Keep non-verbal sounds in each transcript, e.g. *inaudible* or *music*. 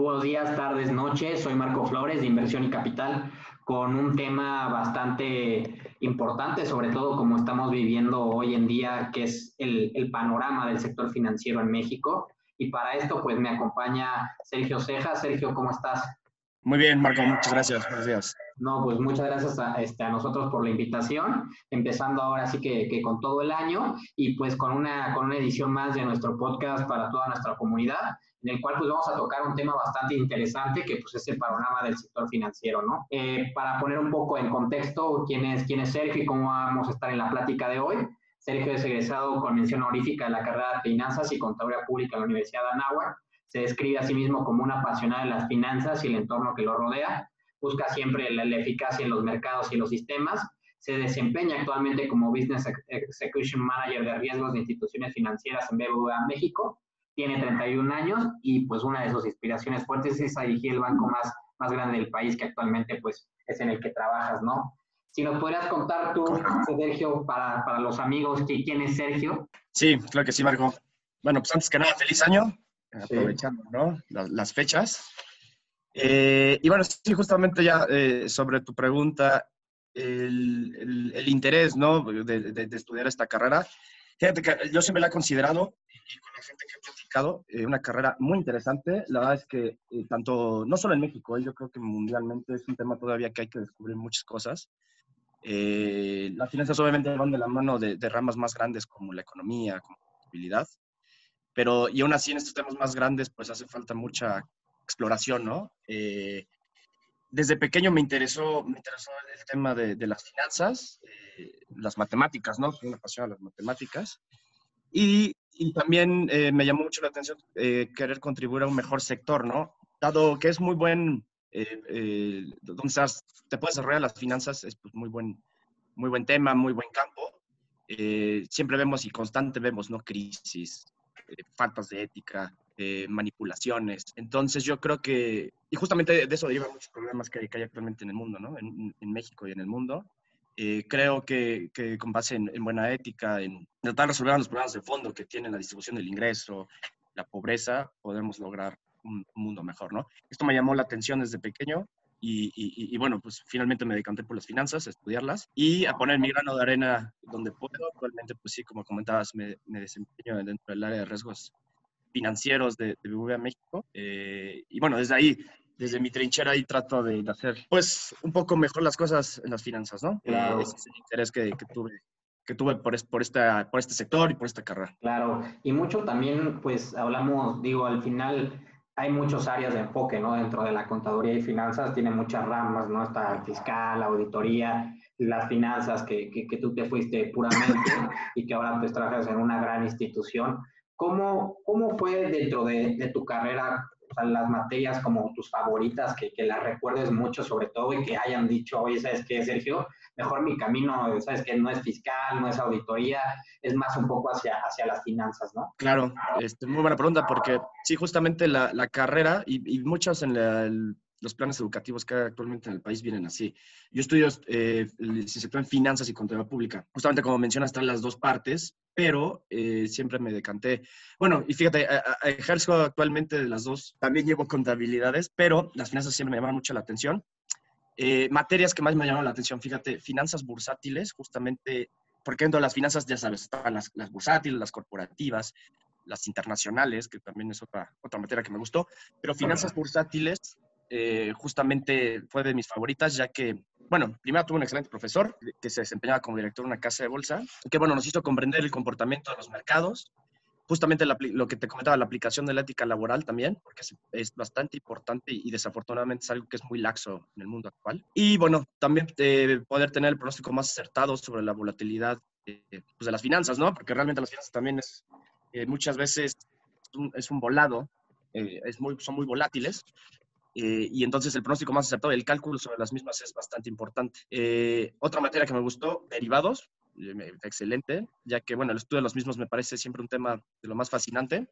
Buenos días, tardes, noches. Soy Marco Flores de Inversión y Capital con un tema bastante importante, sobre todo como estamos viviendo hoy en día, que es el, el, panorama del sector financiero en México. Y para esto, pues me acompaña Sergio Ceja. Sergio, ¿cómo estás? Muy bien, Marco, muchas gracias. Buenos días. No, pues muchas gracias a, este, a nosotros por la invitación, empezando ahora sí que, con todo el año y pues con una, con una edición más de nuestro podcast para toda nuestra comunidad en el cual pues vamos a tocar un tema bastante interesante que pues es el panorama del sector financiero, ¿no? Eh, para poner un poco en contexto quién es, quién es Sergio y cómo vamos a estar en la plática de hoy. Sergio es egresado con mención honorífica de la carrera de Finanzas y Contaduría Pública en la Universidad de Anáhuac. Se describe a sí mismo como un apasionado de las finanzas y el entorno que lo rodea. Busca siempre la, la eficacia en los mercados y los sistemas. Se desempeña actualmente como Business Execution Manager de riesgos de instituciones financieras en BBVA México tiene 31 años y pues una de sus inspiraciones fuertes es dirigir el banco más, más grande del país que actualmente pues es en el que trabajas, ¿no? Si nos podrías contar tú, Sergio, para, para los amigos, ¿quién es Sergio? Sí, claro que sí, Marco. Bueno, pues antes que nada, feliz año, aprovechando, ¿no? Las, las fechas. Eh, y bueno, sí, justamente ya eh, sobre tu pregunta, el, el, el interés, ¿no? De, de, de, estudiar esta carrera. Fíjate que yo siempre la he considerado, y con la gente que he platicado, eh, una carrera muy interesante. La verdad es que eh, tanto, no solo en México, eh, yo creo que mundialmente es un tema todavía que hay que descubrir muchas cosas. Eh, las finanzas obviamente van de la mano de, de, ramas más grandes como la economía, como la contabilidad, pero y aún así en estos temas más grandes pues hace falta mucha exploración, ¿no? Eh, desde pequeño me interesó, me interesó el tema de, de las finanzas, eh, las matemáticas, ¿no? Soy una pasión a las matemáticas. Y, y también eh, me llamó mucho la atención eh, querer contribuir a un mejor sector, ¿no? Dado que es muy buen, eh, donde estás, te puedes desarrollar las finanzas, es pues, muy, buen, muy buen tema, muy buen campo. siempre vemos y constante vemos, ¿no? Crisis, faltas de ética, manipulaciones. Entonces yo creo que, y justamente de eso derivan muchos problemas que que hay actualmente en el mundo, ¿no? En, en México y en el mundo. Eh, creo que, que, con base en, en, buena ética, en tratar de resolver los problemas de fondo que tienen la distribución del ingreso, la pobreza, podemos lograr un, un mundo mejor, ¿no? Esto me llamó la atención desde pequeño y, y, y, bueno, pues finalmente me decanté por las finanzas, a estudiarlas y a poner mi grano de arena donde puedo. Actualmente, pues sí, como comentabas, me, me desempeño dentro del área de riesgos financieros de, de BBVA México. Eh, y bueno, desde ahí desde mi trinchera ahí trato de hacer, pues, un poco mejor las cosas en las finanzas, ¿no? Claro. ese es el interés que, que tuve que tuve por, por, esta, por este sector y por esta carrera. Claro, y mucho también, pues, hablamos, digo, al final hay muchas áreas de enfoque, ¿no? Dentro de la contaduría y finanzas tiene muchas ramas, ¿no? Está fiscal, auditoría, las finanzas que, que, que tú te fuiste puramente *laughs* y que ahora pues trabajas en una gran institución. ¿Cómo, cómo fue dentro de, de tu carrera o sea, las materias como tus favoritas, que, que, las recuerdes mucho sobre todo y que hayan dicho, oye, ¿sabes qué, Sergio? Mejor mi camino, ¿sabes qué? No es fiscal, no es auditoría, es más un poco hacia, hacia las finanzas, ¿no? Claro, este, muy buena pregunta, porque sí, justamente la, la carrera y, y muchas en la, el, los planes educativos que actualmente en el país vienen así. Yo estudio eh, licenciatura en Finanzas y Contabilidad Pública. Justamente como mencionas, están las dos partes, pero eh, siempre me decanté. Bueno, y fíjate, a, a, ejerzo actualmente de las dos. También llevo contabilidades, pero las finanzas siempre me llaman mucho la atención. Eh, materias que más me llamaron la atención, fíjate, finanzas bursátiles, justamente, porque dentro de las finanzas, ya sabes, están las, las bursátiles, las corporativas, las internacionales, que también es otra, otra materia que me gustó, pero finanzas bursátiles eh, justamente fue de mis favoritas, ya que, bueno, primero tuve un excelente profesor que se desempeñaba como director de una casa de bolsa, que, bueno, nos hizo comprender el comportamiento de los mercados, justamente lo que te comentaba, la aplicación de la ética laboral también, porque es, bastante importante y desafortunadamente es algo que es muy laxo en el mundo actual. Y bueno, también eh, poder tener el pronóstico más acertado sobre la volatilidad eh, pues de las finanzas, ¿no? Porque realmente las finanzas también es, eh, muchas veces es un, es un volado, es muy, son muy volátiles eh, y entonces el pronóstico más acertado, el cálculo sobre las mismas es bastante importante. Eh, otra materia que me gustó, derivados, eh, excelente, ya que, bueno, el estudio de los mismos me parece siempre un tema de lo más fascinante.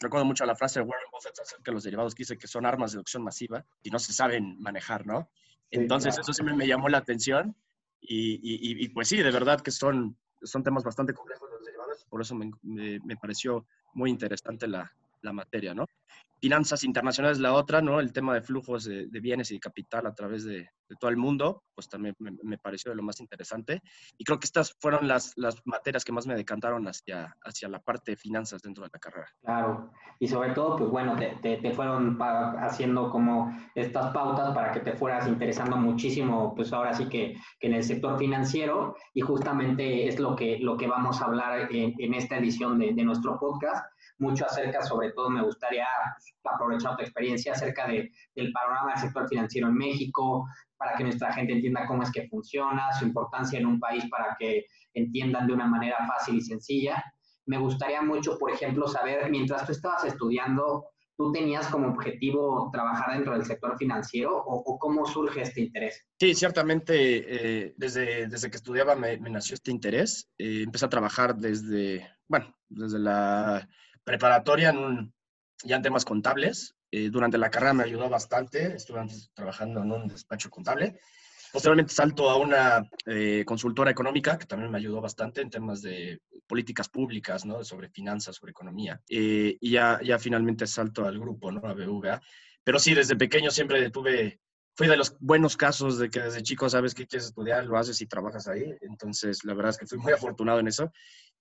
Recuerdo mucho la frase de Warren Buffett acerca de los derivados que dice que son armas de deducción masiva y no se saben manejar, ¿no? Entonces, sí, claro. eso siempre me llamó la atención y, y, y, pues sí, de verdad que son, son temas bastante complejos los derivados, por eso me, me, me pareció muy interesante la, la materia, ¿no? finanzas internacionales la otra, ¿no? El tema de flujos de, bienes y de capital a través de, todo el mundo, pues también me, pareció de lo más interesante. Y creo que estas fueron las, las materias que más me decantaron hacia, hacia la parte de finanzas dentro de la carrera. Claro, y sobre todo, pues bueno, te, te, fueron haciendo como estas pautas para que te fueras interesando muchísimo, pues ahora sí que, que, en el sector financiero, y justamente es lo que, lo que vamos a hablar en, en esta edición de, de nuestro podcast mucho acerca, sobre todo me gustaría aprovechar tu experiencia acerca de, del panorama del sector financiero en México, para que nuestra gente entienda cómo es que funciona, su importancia en un país para que entiendan de una manera fácil y sencilla. Me gustaría mucho, por ejemplo, saber, mientras tú estabas estudiando, ¿tú tenías como objetivo trabajar dentro del sector financiero o, cómo surge este interés? Sí, ciertamente eh, desde, desde que estudiaba me, nació este interés. Eh, empecé a trabajar desde, bueno, desde la preparatoria en un, ya en temas contables. Eh, durante la carrera me ayudó bastante. Estuve antes trabajando en un despacho contable. Posteriormente salto a una eh, consultora económica que también me ayudó bastante en temas de políticas públicas, ¿no? Sobre finanzas, sobre economía. Eh, y ya, ya finalmente salto al grupo, ¿no? A BVA. Pero sí, desde pequeño siempre tuve, fui de los buenos casos de que desde chico sabes que quieres estudiar, lo haces y trabajas ahí. Entonces, la verdad es que fui muy afortunado en eso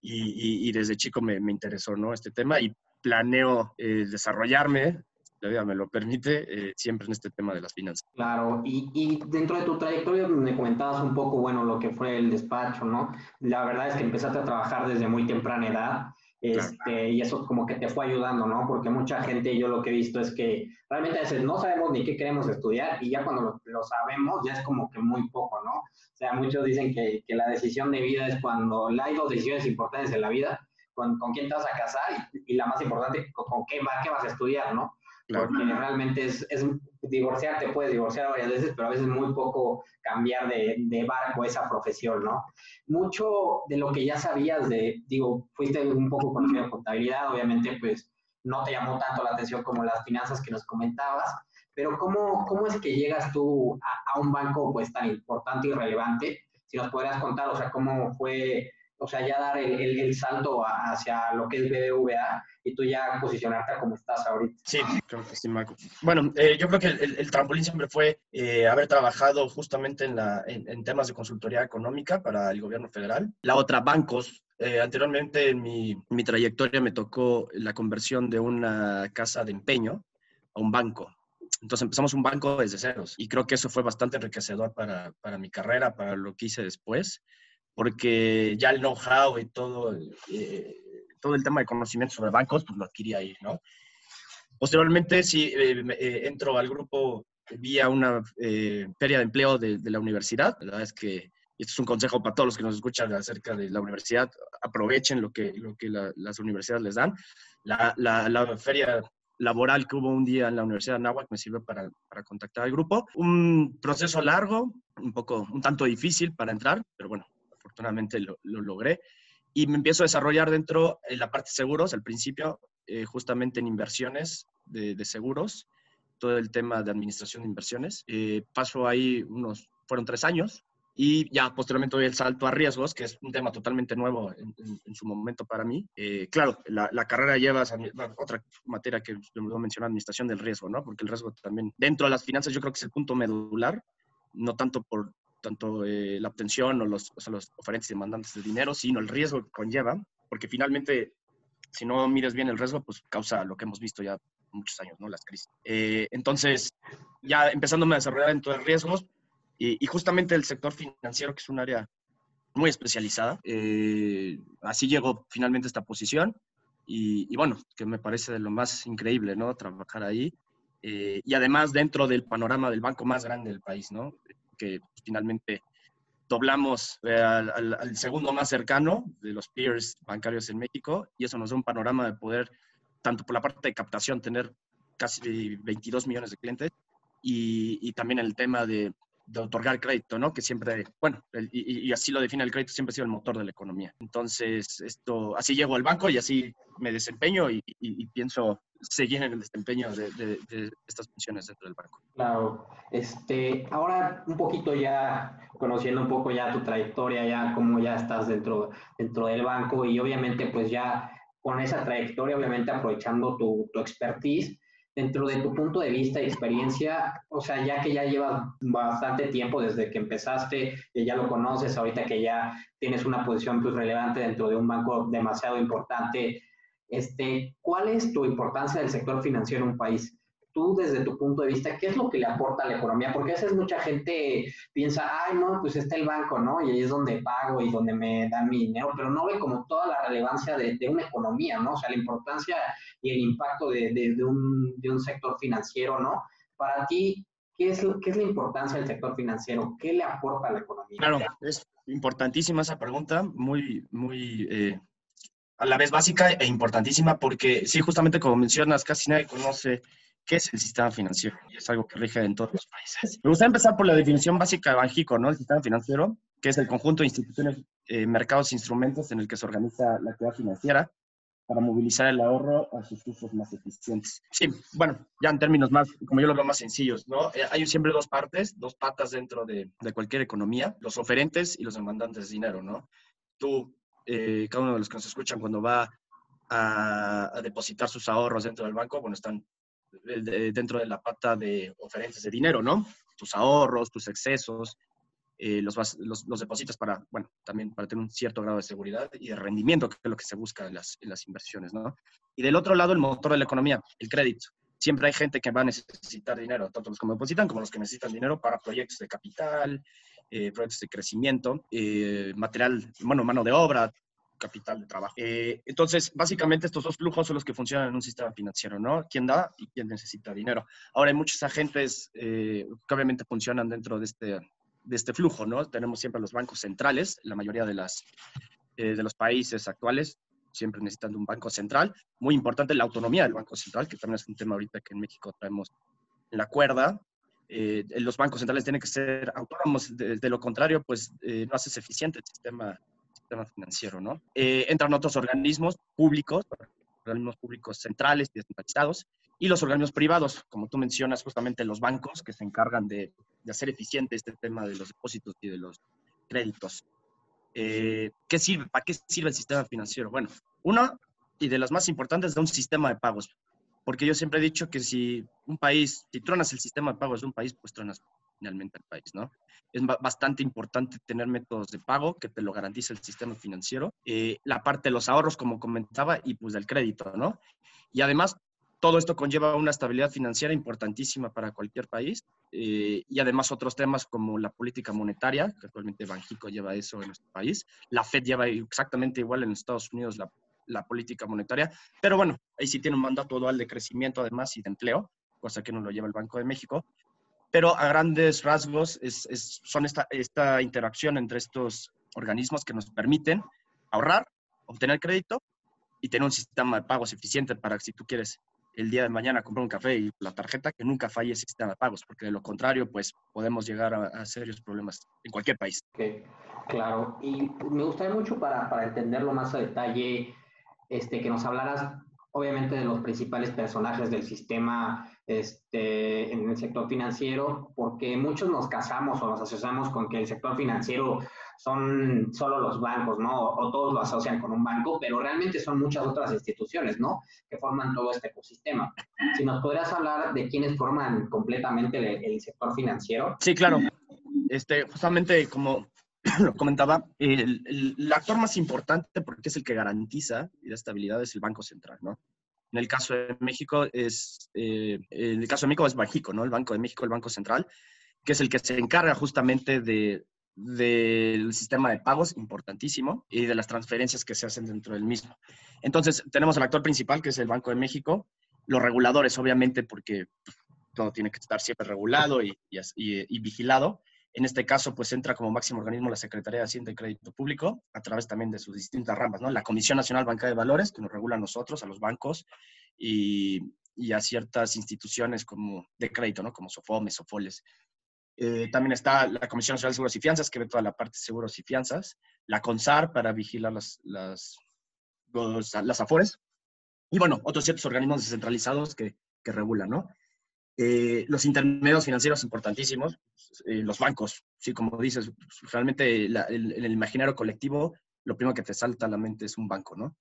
y, desde chico me, interesó ¿no? este tema y planeo eh, desarrollarme, la vida me lo permite, eh, siempre en este tema de las finanzas. Claro, y, y, dentro de tu trayectoria me comentabas un poco, bueno, lo que fue el despacho, ¿no? La verdad es que empezaste a trabajar desde muy temprana edad este, Y eso como que te fue ayudando, ¿no? Porque mucha gente, yo lo que he visto es que realmente a veces no sabemos ni qué queremos estudiar y ya cuando lo, sabemos ya es como que muy poco, ¿no? O sea, muchos dicen que, que la decisión de vida es cuando hay dos decisiones importantes en la vida, con, con quién te vas a casar y, la más importante, con, qué, qué vas a estudiar, ¿no? Porque realmente es, es divorciar, te puedes divorciar varias veces, pero a veces muy poco cambiar de, de, barco esa profesión, ¿no? Mucho de lo que ya sabías de, digo, fuiste un poco conocido de contabilidad, obviamente, pues no te llamó tanto la atención como las finanzas que nos comentabas, pero ¿cómo, cómo es que llegas tú a, a un banco pues tan importante y relevante? Si nos podrías contar, o sea, cómo fue o sea, ya dar el, el, salto hacia lo que es BBVA y tú ya posicionarte como estás ahorita. Sí, creo que sí, Marco. Bueno, eh, yo creo que el, el, trampolín siempre fue eh, haber trabajado justamente en, la, en, temas de consultoría económica para el gobierno federal. La otra, bancos. Eh, anteriormente en mi, mi trayectoria me tocó la conversión de una casa de empeño a un banco. Entonces empezamos un banco desde ceros y creo que eso fue bastante enriquecedor para, para mi carrera, para lo que hice después porque ya el know-how y todo, eh, todo el tema de conocimiento sobre bancos, pues lo adquirí ahí, ¿no? Posteriormente, sí, eh, eh, entro al grupo vía una feria de empleo de, la universidad. La verdad es que esto es un consejo para todos los que nos escuchan acerca de la universidad. Aprovechen lo que, lo que las universidades les dan. La, la, la, feria laboral que hubo un día en la Universidad de Anáhuac me sirvió para, para, contactar al grupo. Un proceso largo, un poco, un tanto difícil para entrar, pero bueno, afortunadamente lo, logré. Y me empiezo a desarrollar dentro en la parte de seguros, al principio, eh, justamente en inversiones de, seguros, todo el tema de administración de inversiones. Eh, paso ahí unos, fueron tres años, y ya posteriormente doy el salto a riesgos, que es un tema totalmente nuevo en, su momento para mí. Eh, claro, la, la, carrera lleva otra materia que lo mencionar, administración del riesgo, ¿no? Porque el riesgo también, dentro de las finanzas, yo creo que es el punto medular, no tanto por tanto eh, la obtención o los, o los oferentes y demandantes de dinero, sino el riesgo que conlleva, porque finalmente, si no miras bien el riesgo, pues causa lo que hemos visto ya muchos años, ¿no? Las crisis. Eh, entonces, ya empezándome a desarrollar en todo el riesgos y, justamente el sector financiero, que es un área muy especializada, eh, así llegó finalmente a esta posición y, y, bueno, que me parece de lo más increíble, ¿no? Trabajar ahí. y además dentro del panorama del banco más grande del país, ¿no? Que finalmente doblamos eh, al, segundo más cercano de los peers bancarios en México y eso nos da un panorama de poder, tanto por la parte de captación, tener casi 22 millones de clientes y, y también el tema de de otorgar crédito, ¿no? Que siempre, bueno, y, así lo define el crédito, siempre ha sido el motor de la economía. Entonces, esto, así llego al banco y así me desempeño y, pienso seguir en el desempeño de, estas funciones dentro del banco. Claro. Este, ahora un poquito ya, conociendo un poco ya tu trayectoria, ya cómo ya estás dentro, dentro del banco y obviamente pues ya con esa trayectoria, obviamente aprovechando tu, tu expertise, dentro de tu punto de vista y experiencia, o sea, ya que ya llevas bastante tiempo desde que empezaste, que ya lo conoces, ahorita que ya tienes una posición pues relevante dentro de un banco demasiado importante, este, ¿cuál es tu importancia del sector financiero en un país? tú desde tu punto de vista, ¿qué es lo que le aporta a la economía? Porque a veces mucha gente piensa, ay, no, pues está el banco, ¿no? Y ahí es donde pago y donde me dan mi dinero, pero no ve como toda la relevancia de, una economía, ¿no? O sea, la importancia y el impacto de, de un sector financiero, ¿no? Para ti, ¿qué es, ¿qué es la importancia del sector financiero? ¿Qué le aporta a la economía? Claro, es importantísima esa pregunta, muy, muy... Eh, a la vez básica e importantísima porque sí, justamente como mencionas, casi nadie conoce ¿Qué es el sistema financiero? Y es algo que rige en todos los países. Me gustaría empezar por la definición básica de Banjico, ¿no? El sistema financiero, que es el conjunto de instituciones, eh, mercados e instrumentos en el que se organiza la actividad financiera para movilizar el ahorro a sus usos más eficientes. Sí, bueno, ya en términos más, como yo lo veo más sencillos, ¿no? Eh, hay siempre dos partes, dos patas dentro de, de, cualquier economía, los oferentes y los demandantes de dinero, ¿no? Tú, eh, cada uno de los que nos escuchan, cuando va a, a, depositar sus ahorros dentro del banco, bueno, están dentro de la pata de oferentes de dinero, ¿no? Tus ahorros, tus excesos, eh, los, los, los, depositas para, bueno, también para tener un cierto grado de seguridad y de rendimiento, que es lo que se busca en las, en las inversiones, ¿no? Y del otro lado, el motor de la economía, el crédito. Siempre hay gente que va a necesitar dinero, tanto los que depositan como los que necesitan dinero para proyectos de capital, eh, proyectos de crecimiento, eh, material, bueno, mano de obra, capital de trabajo. Eh, entonces, básicamente estos dos flujos son los que funcionan en un sistema financiero, ¿no? ¿Quién da y quién necesita dinero? Ahora, hay muchos agentes eh, que obviamente funcionan dentro de este, de este flujo, ¿no? Tenemos siempre los bancos centrales, la mayoría de, las, eh, de los países actuales siempre necesitan un banco central. Muy importante la autonomía del banco central, que también es un tema ahorita que en México traemos en la cuerda. Los bancos centrales tienen que ser autónomos, de, de lo contrario, pues no haces eficiente el sistema financiero, ¿no? Eh, entran otros organismos públicos, organismos públicos centrales y descentralizados, y los organismos privados, como tú mencionas, justamente los bancos que se encargan de, hacer eficiente este tema de los depósitos y de los créditos. Eh, ¿Qué sirve? ¿Para qué sirve el sistema financiero? Bueno, uno, y de las más importantes, de un sistema de pagos. Porque yo siempre he dicho que si un país, si tronas el sistema de pagos de un país, pues tronas finalmente el país, ¿no? Es bastante importante tener métodos de pago que te lo garantice el sistema financiero. Eh, la parte de los ahorros, como comentaba, y pues del crédito, ¿no? Y además, todo esto conlleva una estabilidad financiera importantísima para cualquier país eh, y además otros temas como la política monetaria, que actualmente Banjico lleva eso en nuestro país, la Fed lleva exactamente igual en Estados Unidos la, la política monetaria, pero bueno, ahí sí tiene un mandato dual de crecimiento además y de empleo, cosa que no lo lleva el Banco de México, pero a grandes rasgos es, son esta, esta interacción entre estos organismos que nos permiten ahorrar, obtener crédito y tener un sistema de pagos eficiente para que si tú quieres el día de mañana comprar un café y la tarjeta, que nunca falle ese sistema de pagos, porque de lo contrario, pues podemos llegar a, serios problemas en cualquier país. claro, y me gustaría mucho para, para entenderlo más a detalle, este, que nos hablaras obviamente de los principales personajes del sistema este, en el sector financiero, porque muchos nos casamos o nos asociamos con que el sector financiero son solo los bancos, ¿no? O, todos lo asocian con un banco, pero realmente son muchas otras instituciones, ¿no? Que forman todo este ecosistema. Si nos podrías hablar de quiénes forman completamente el, sector financiero. Sí, claro. Este, justamente como *clears throat* lo comentaba, el, el, actor más importante, porque es el que garantiza la estabilidad, es el Banco Central, ¿no? En el caso de México es, eh, en el caso de México es Bajico, ¿no? El Banco de México, el Banco Central, que es el que se encarga justamente de, del sistema de pagos, importantísimo, y de las transferencias que se hacen dentro del mismo. Entonces, tenemos el actor principal, que es el Banco de México, los reguladores, obviamente, porque todo tiene que estar siempre regulado y, y, y vigilado, en este caso, pues entra como máximo organismo la Secretaría de Hacienda y Crédito Público, a través también de sus distintas ramas, ¿no? La Comisión Nacional Bancaria de Valores, que nos regula a nosotros, a los bancos, y, a ciertas instituciones como de crédito, ¿no? Como Sofomes, Sofoles. Eh, también está la Comisión Nacional de Seguros y Fianzas, que ve toda la parte de seguros y fianzas. La CONSAR, para vigilar las, las, las AFORES. Y bueno, otros ciertos organismos descentralizados que, que regulan, ¿no? Eh, los intermedios financieros importantísimos, eh, los bancos, sí, como dices, realmente en el imaginario colectivo, lo primero que te salta a la mente es un banco, ¿no?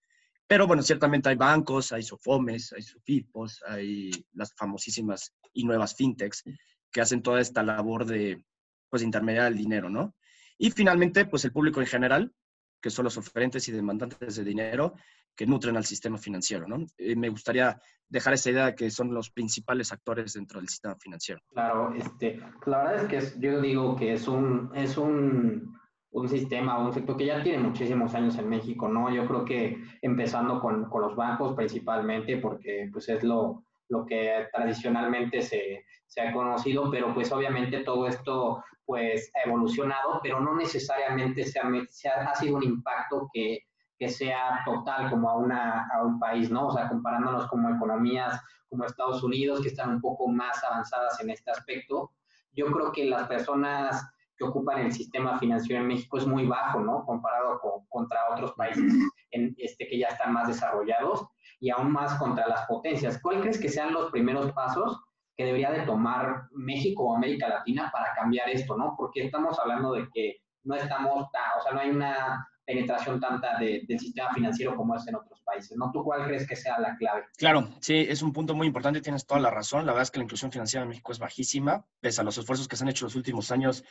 Pero bueno, ciertamente hay bancos, hay SOFOMES, hay SOFIPOS, hay las famosísimas y nuevas fintechs que hacen toda esta labor de pues, intermediar el dinero, ¿no? Y finalmente, pues el público en general, que son los oferentes y demandantes de dinero que nutren al sistema financiero, ¿no? Eh, me gustaría dejar esa idea de que son los principales actores dentro del sistema financiero. Claro, este, la verdad es que yo digo que es un, es un, un sistema, un sector que ya tiene muchísimos años en México, ¿no? Yo creo que empezando con, con los bancos principalmente, porque pues es lo, lo que tradicionalmente se, se, ha conocido, pero pues obviamente todo esto pues ha evolucionado, pero no necesariamente se ha, se ha, ha sido un impacto que, que sea total como a, una, a un país, ¿no? O sea, comparándonos como economías como Estados Unidos, que están un poco más avanzadas en este aspecto, yo creo que las personas que ocupan el sistema financiero en México es muy bajo, ¿no? Comparado con, contra otros países en, este, que ya están más desarrollados y aún más contra las potencias. ¿Cuál crees que sean los primeros pasos que debería de tomar México o América Latina para cambiar esto, ¿no? Porque estamos hablando de que no estamos, o sea, no hay una penetración tanta del sistema financiero como es en otros países, ¿no? ¿Tú cuál crees que sea la clave? Claro, sí, es un punto muy importante, tienes toda la razón. La verdad es que la inclusión financiera en México es bajísima, pese a los esfuerzos que se han hecho los últimos años,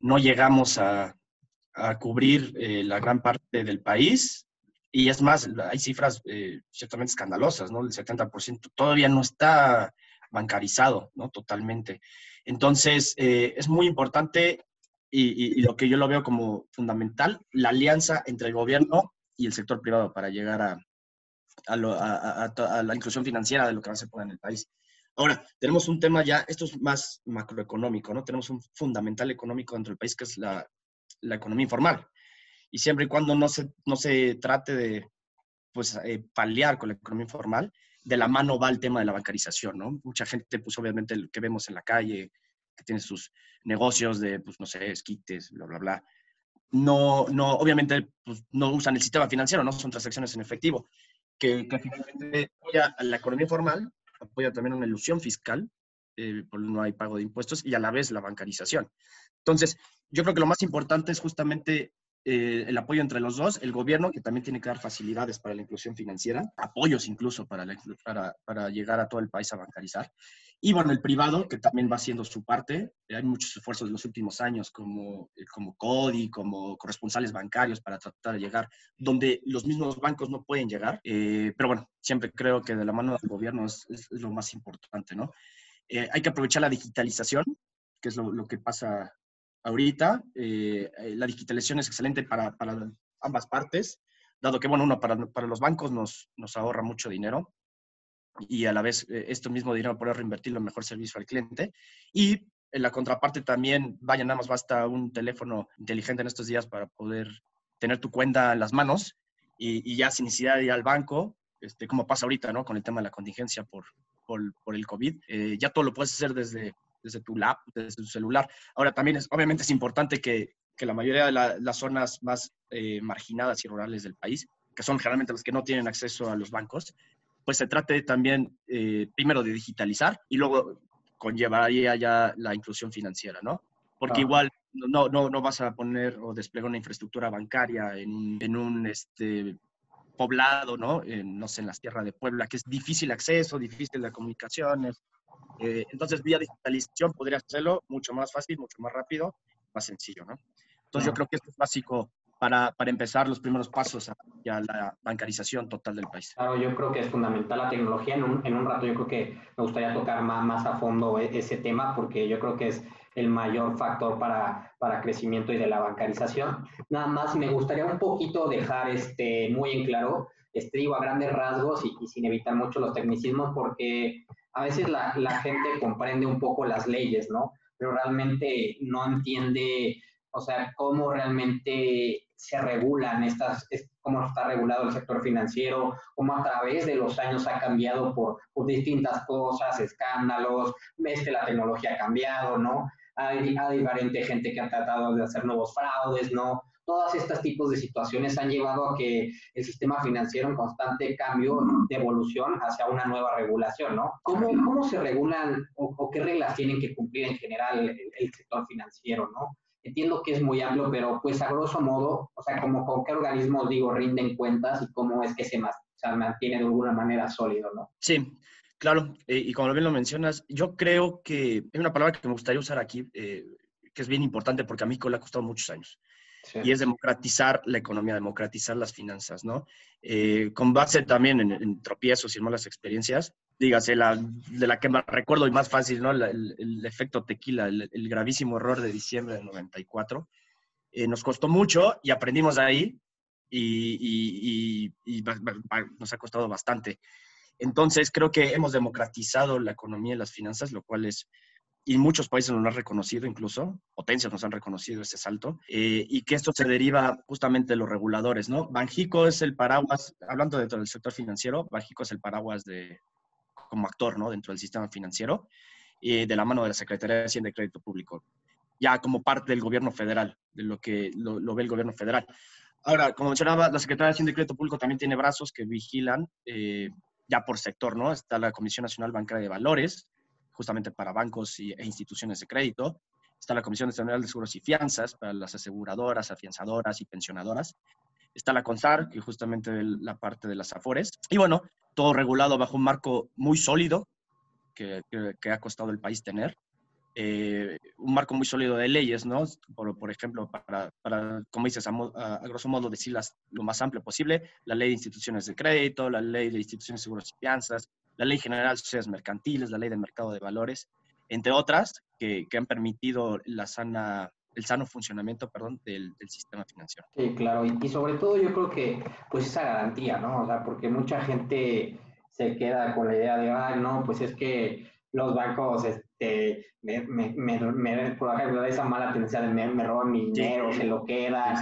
no llegamos a, a cubrir eh, la gran parte del país. Y es más, hay cifras eh, ciertamente escandalosas, ¿no? El 70% todavía no está bancarizado, ¿no? Totalmente. Entonces, eh, es muy importante y, lo que yo lo veo como fundamental, la alianza entre el gobierno y el sector privado para llegar a, a, la inclusión financiera de lo que más se pueda en el país. Ahora, tenemos un tema ya, esto es más macroeconómico, ¿no? Tenemos un fundamental económico dentro del país que es la, la economía informal. Y siempre y cuando no se, no se trate de pues, eh, paliar con la economía informal, de la mano va el tema de la bancarización, ¿no? Mucha gente, pues obviamente, lo que vemos en la calle, que tiene sus negocios de, pues no sé, esquites, bla, bla, bla, no, no, obviamente, pues, no usan el sistema financiero, no son transacciones en efectivo, que, que finalmente apoya a la economía formal, apoya también una ilusión fiscal, eh, no hay pago de impuestos, y a la vez la bancarización. Entonces, yo creo que lo más importante es justamente eh, el apoyo entre los dos, el gobierno, que también tiene que dar facilidades para la inclusión financiera, apoyos incluso para, para, para, llegar a todo el país a bancarizar. Y bueno, el privado, que también va haciendo su parte. Hay muchos esfuerzos en los últimos años, como, eh, como CODI, como corresponsales bancarios, para tratar de llegar donde los mismos bancos no pueden llegar. Eh, pero bueno, siempre creo que de la mano del gobierno es, lo más importante, ¿no? hay que aprovechar la digitalización, que es lo, que pasa ahorita. Eh, eh, la digitalización es excelente para, para, ambas partes, dado que, bueno, uno, para, para los bancos nos, nos, ahorra mucho dinero y a la vez eh, esto mismo dinero poder reinvertirlo en mejor servicio al cliente. Y en la contraparte también, vaya, nada más basta un teléfono inteligente en estos días para poder tener tu cuenta en las manos y, y ya sin necesidad de al banco, este, como pasa ahorita, ¿no? Con el tema de la contingencia por, por, por el COVID, ya todo lo puedes hacer desde, desde tu lap, desde tu celular. Ahora, también es, obviamente es importante que, que la mayoría de las zonas más eh, marginadas y rurales del país, que son generalmente las que no tienen acceso a los bancos, pues se trate también eh, primero de digitalizar y luego conllevaría ya la inclusión financiera, ¿no? Porque igual no, no, no vas a poner o desplegar una infraestructura bancaria en un, en un este, poblado, ¿no? En, no sé, en las tierras de Puebla, que es difícil acceso, difícil de comunicaciones, eh, entonces, vía digitalización podría hacerlo mucho más fácil, mucho más rápido, más sencillo, ¿no? Entonces, yo creo que esto es básico para, para empezar los primeros pasos hacia la bancarización total del país. Claro, yo creo que es fundamental la tecnología. En un, en un rato yo creo que me gustaría tocar más, más a fondo e, ese tema porque yo creo que es el mayor factor para, para crecimiento y de la bancarización. Nada más me gustaría un poquito dejar este, muy en claro, este, digo, a grandes rasgos y, y sin evitar mucho los tecnicismos porque a veces la, la, gente comprende un poco las leyes, ¿no? Pero realmente no entiende, o sea, cómo realmente se regulan estas, cómo está regulado el sector financiero, cómo a través de los años ha cambiado por, por distintas cosas, escándalos, ves que la tecnología ha cambiado, ¿no? Hay, hay diferente gente que ha tratado de hacer nuevos fraudes, ¿no? todos estos tipos de situaciones han llevado a que el sistema financiero en constante cambio de evolución hacia una nueva regulación, ¿no? ¿Cómo, cómo se regulan o, qué reglas tienen que cumplir en general el, sector financiero, ¿no? Entiendo que es muy amplio, pero pues a grosso modo, o sea, como con qué organismos, digo, rinden cuentas y cómo es que se, se mantiene de alguna manera sólido, ¿no? Sí, claro. Eh, y como bien lo mencionas, yo creo que hay una palabra que me gustaría usar aquí, eh, que es bien importante porque a mí le ha costado muchos años. Y es democratizar la economía, democratizar las finanzas, ¿no? Eh, con base también en, tropiezos y en malas experiencias, dígase, la, de la que más recuerdo y más fácil, ¿no? el, efecto tequila, el, gravísimo error de diciembre del 94. Eh, nos costó mucho y aprendimos de ahí y, y, nos ha costado bastante. Entonces, creo que hemos democratizado la economía y las finanzas, lo cual es y muchos países nos lo han reconocido incluso, potencias nos han reconocido ese salto, eh, y que esto se deriva justamente de los reguladores, ¿no? Banjico es el paraguas, hablando dentro del sector financiero, Banjico es el paraguas de, como actor, ¿no? Dentro del sistema financiero, y de la mano de la Secretaría de Hacienda y Crédito Público, ya como parte del gobierno federal, de lo que lo, ve el gobierno federal. Ahora, como mencionaba, la Secretaría de Hacienda y Crédito Público también tiene brazos que vigilan eh, ya por sector, ¿no? Está la Comisión Nacional Bancaria de Valores, justamente para bancos y, e instituciones de crédito. Está la Comisión Nacional de Seguros y Fianzas para las aseguradoras, afianzadoras y pensionadoras. Está la CONSAR, que justamente la parte de las AFORES. Y bueno, todo regulado bajo un marco muy sólido que, que, ha costado el país tener. Eh, un marco muy sólido de leyes, ¿no? Por, ejemplo, para, para, como dices, a, grosso modo decirlas lo más amplio posible, la ley de instituciones de crédito, la ley de instituciones de seguros y fianzas, la Ley General de Sociedades Mercantiles, la Ley de Mercado de Valores, entre otras, que, han permitido la sana, el sano funcionamiento perdón, del, sistema financiero. Sí, claro, y, sobre todo yo creo que pues esa garantía, ¿no? O sea, porque mucha gente se queda con la idea de, ah, no, pues es que los bancos, este, me, me, por ejemplo, esa mala tendencia de me, roban mi dinero, se lo quedan,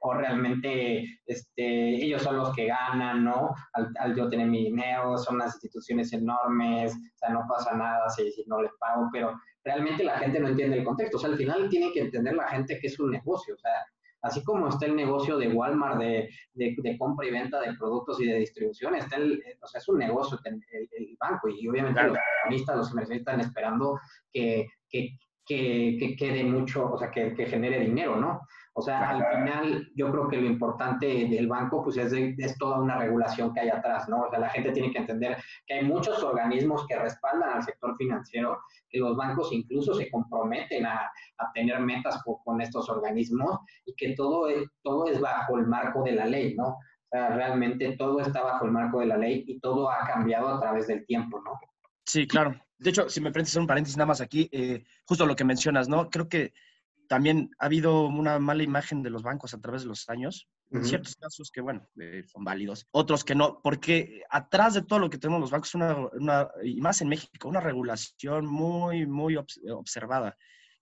o, realmente este, ellos son los que ganan, ¿no? Al, yo tener mi dinero, son unas instituciones enormes, o sea, no pasa nada si, si no les pago, pero realmente la gente no entiende el contexto, o sea, al final tiene que entender la gente que es un negocio, o sea, así como está el negocio de Walmart de, de, compra y venta de productos y de distribución, está el, o sea, es un negocio el, el banco y obviamente los inversionistas, los inversionistas están esperando que, que, que, quede mucho, o sea, que, que genere dinero, ¿no? O sea, al final yo creo que lo importante del banco pues es, es, toda una regulación que hay atrás, ¿no? O sea, la gente tiene que entender que hay muchos organismos que respaldan al sector financiero, que los bancos incluso se comprometen a, a tener metas con estos organismos y que todo es, todo es bajo el marco de la ley, ¿no? O sea, realmente todo está bajo el marco de la ley y todo ha cambiado a través del tiempo, ¿no? Sí, claro. De hecho, si me permites un paréntesis nada más aquí, eh, justo lo que mencionas, ¿no? Creo que también ha habido una mala imagen de los bancos a través de los años. En ciertos casos que, bueno, eh, son válidos, otros que no, porque atrás de todo lo que tenemos los bancos, una, una, y más en México, una regulación muy, muy observada.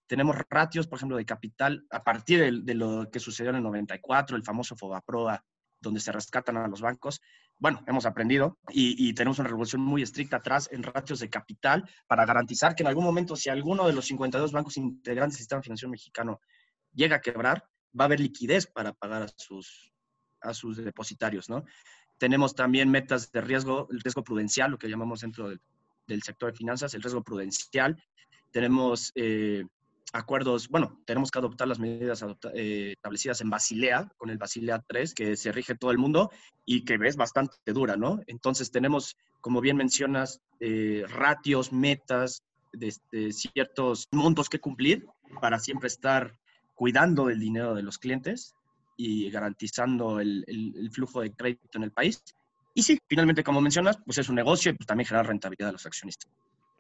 Tenemos ratios, por ejemplo, de capital a partir de, de, lo que sucedió en el 94, el famoso Fobaproa, donde se rescatan a los bancos bueno, hemos aprendido y, tenemos una regulación muy estricta atrás en ratios de capital para garantizar que en algún momento, si alguno de los 52 bancos integrantes del sistema financiero mexicano llega a quebrar, va a haber liquidez para pagar a sus, a sus depositarios, ¿no? Tenemos también metas de riesgo, el riesgo prudencial, lo que llamamos dentro del, sector de finanzas, el riesgo prudencial. Tenemos eh, acuerdos, bueno, tenemos que adoptar las medidas eh, establecidas en Basilea, con el Basilea 3, que se rige todo el mundo y que es bastante dura, ¿no? Entonces tenemos, como bien mencionas, eh, ratios, metas, de, ciertos montos que cumplir para siempre estar cuidando del dinero de los clientes y garantizando el, flujo de crédito en el país. Y sí, finalmente, como mencionas, pues es un negocio y pues también genera rentabilidad a los accionistas.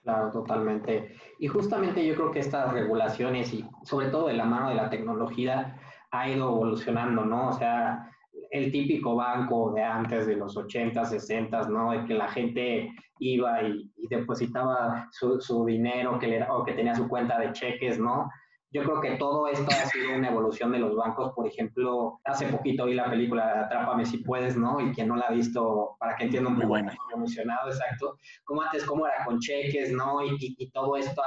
Claro, totalmente. Y justamente yo creo que estas regulaciones y sobre todo de la mano de la tecnología ha ido evolucionando, ¿no? O sea, el típico banco de antes de los 80, 60, ¿no? De que la gente iba y, depositaba su, su dinero que le, o que tenía su cuenta de cheques, ¿no? Yo creo que todo esto ha sido una evolución de los bancos. Por ejemplo, hace poquito vi la película Atrápame si puedes, ¿no? Y quien no la ha visto, para que entienda un poco, buena. emocionado, exacto. Como antes, cómo era con cheques, ¿no? Y, y, todo esto,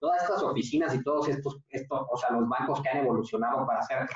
todas estas oficinas y todos estos, estos, o sea, los bancos que han evolucionado para hacer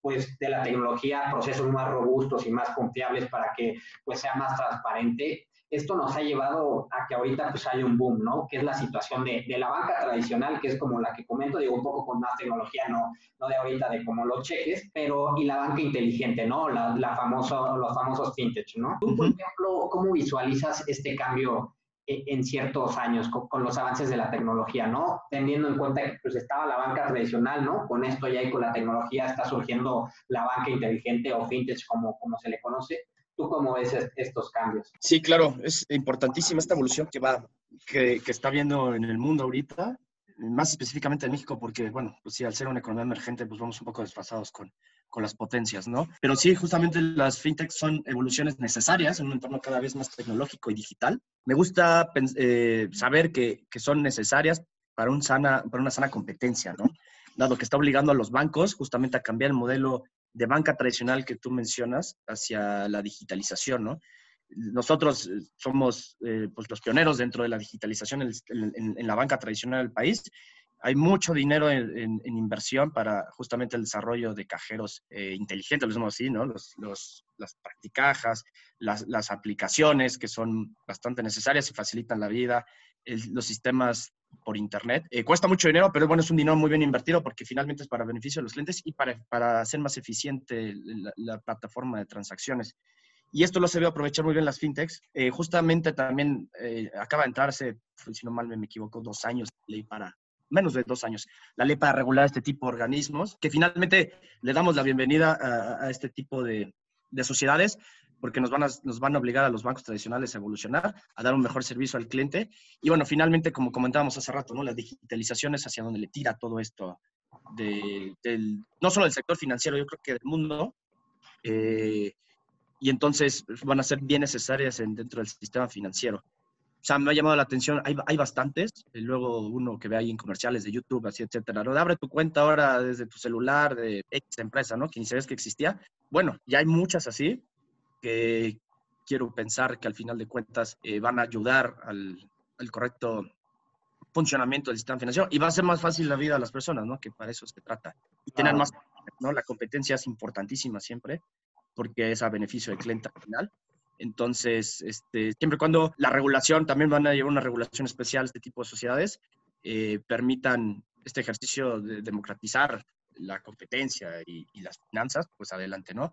pues de la tecnología procesos más robustos y más confiables para que pues sea más transparente esto nos ha llevado a que ahorita pues hay un boom, ¿no? Que es la situación de, de, la banca tradicional, que es como la que comento, digo, un poco con más tecnología, no, no de ahorita de como los cheques, pero y la banca inteligente, ¿no? La, la famoso, los famosos fintech, ¿no? Tú, por ejemplo, ¿cómo visualizas este cambio en ciertos años con, los avances de la tecnología, ¿no? Teniendo en cuenta que pues estaba la banca tradicional, ¿no? Con esto ya y con la tecnología está surgiendo la banca inteligente o fintech como, como se le conoce. ¿Tú cómo ves estos cambios? Sí, claro, es importantísima esta evolución que va, que, que está viendo en el mundo ahorita, más específicamente en México, porque, bueno, pues sí, al ser una economía emergente, pues vamos un poco desfasados con, con las potencias, ¿no? Pero sí, justamente las fintechs son evoluciones necesarias en un entorno cada vez más tecnológico y digital. Me gusta eh, saber que, que, son necesarias para, un sana, para una sana competencia, ¿no? Dado que está obligando a los bancos justamente a cambiar el modelo de banca tradicional que tú mencionas hacia la digitalización, ¿no? Nosotros eh, somos eh, pues los pioneros dentro de la digitalización en, la banca tradicional del país hay mucho dinero en, inversión para justamente el desarrollo de cajeros eh, inteligentes, lo decimos así, ¿no? Las practicajas, las, aplicaciones que son bastante necesarias y facilitan la vida, los sistemas por Internet. Eh, cuesta mucho dinero, pero bueno, es un dinero muy bien invertido porque finalmente es para beneficio de los clientes y para, para hacer más eficiente la, plataforma de transacciones. Y esto lo se ve aprovechar muy bien las fintechs. Eh, justamente también acaba de entrarse, si no mal me equivoco, dos años ley para menos de dos años, la ley para regular este tipo de organismos, que finalmente le damos la bienvenida a, este tipo de, sociedades, porque nos van, a, nos van a obligar a los bancos tradicionales a evolucionar, a dar un mejor servicio al cliente. Y bueno, finalmente, como comentábamos hace rato, ¿no? la digitalización es hacia donde le tira todo esto, de, del, no solo del sector financiero, yo creo que del mundo. Eh, y entonces van a ser bien necesarias dentro del sistema financiero. O sea, me ha llamado la atención, hay, hay bastantes, y luego uno que ve ahí en comerciales de YouTube, así, etcétera, ¿no? abre tu cuenta ahora desde tu celular de X empresa, ¿no? Que ni sabes que existía. Bueno, ya hay muchas así que quiero pensar que al final de cuentas eh, van a ayudar al, al, correcto funcionamiento del sistema financiero y va a ser más fácil la vida a las personas, ¿no? Que para eso se trata. Y tener más, ¿no? La competencia es importantísima siempre porque es a beneficio del cliente al final. Entonces, este, siempre y cuando la regulación, también van a llevar una regulación especial a este tipo de sociedades, eh, permitan este ejercicio de democratizar la competencia y, las finanzas, pues adelante, ¿no?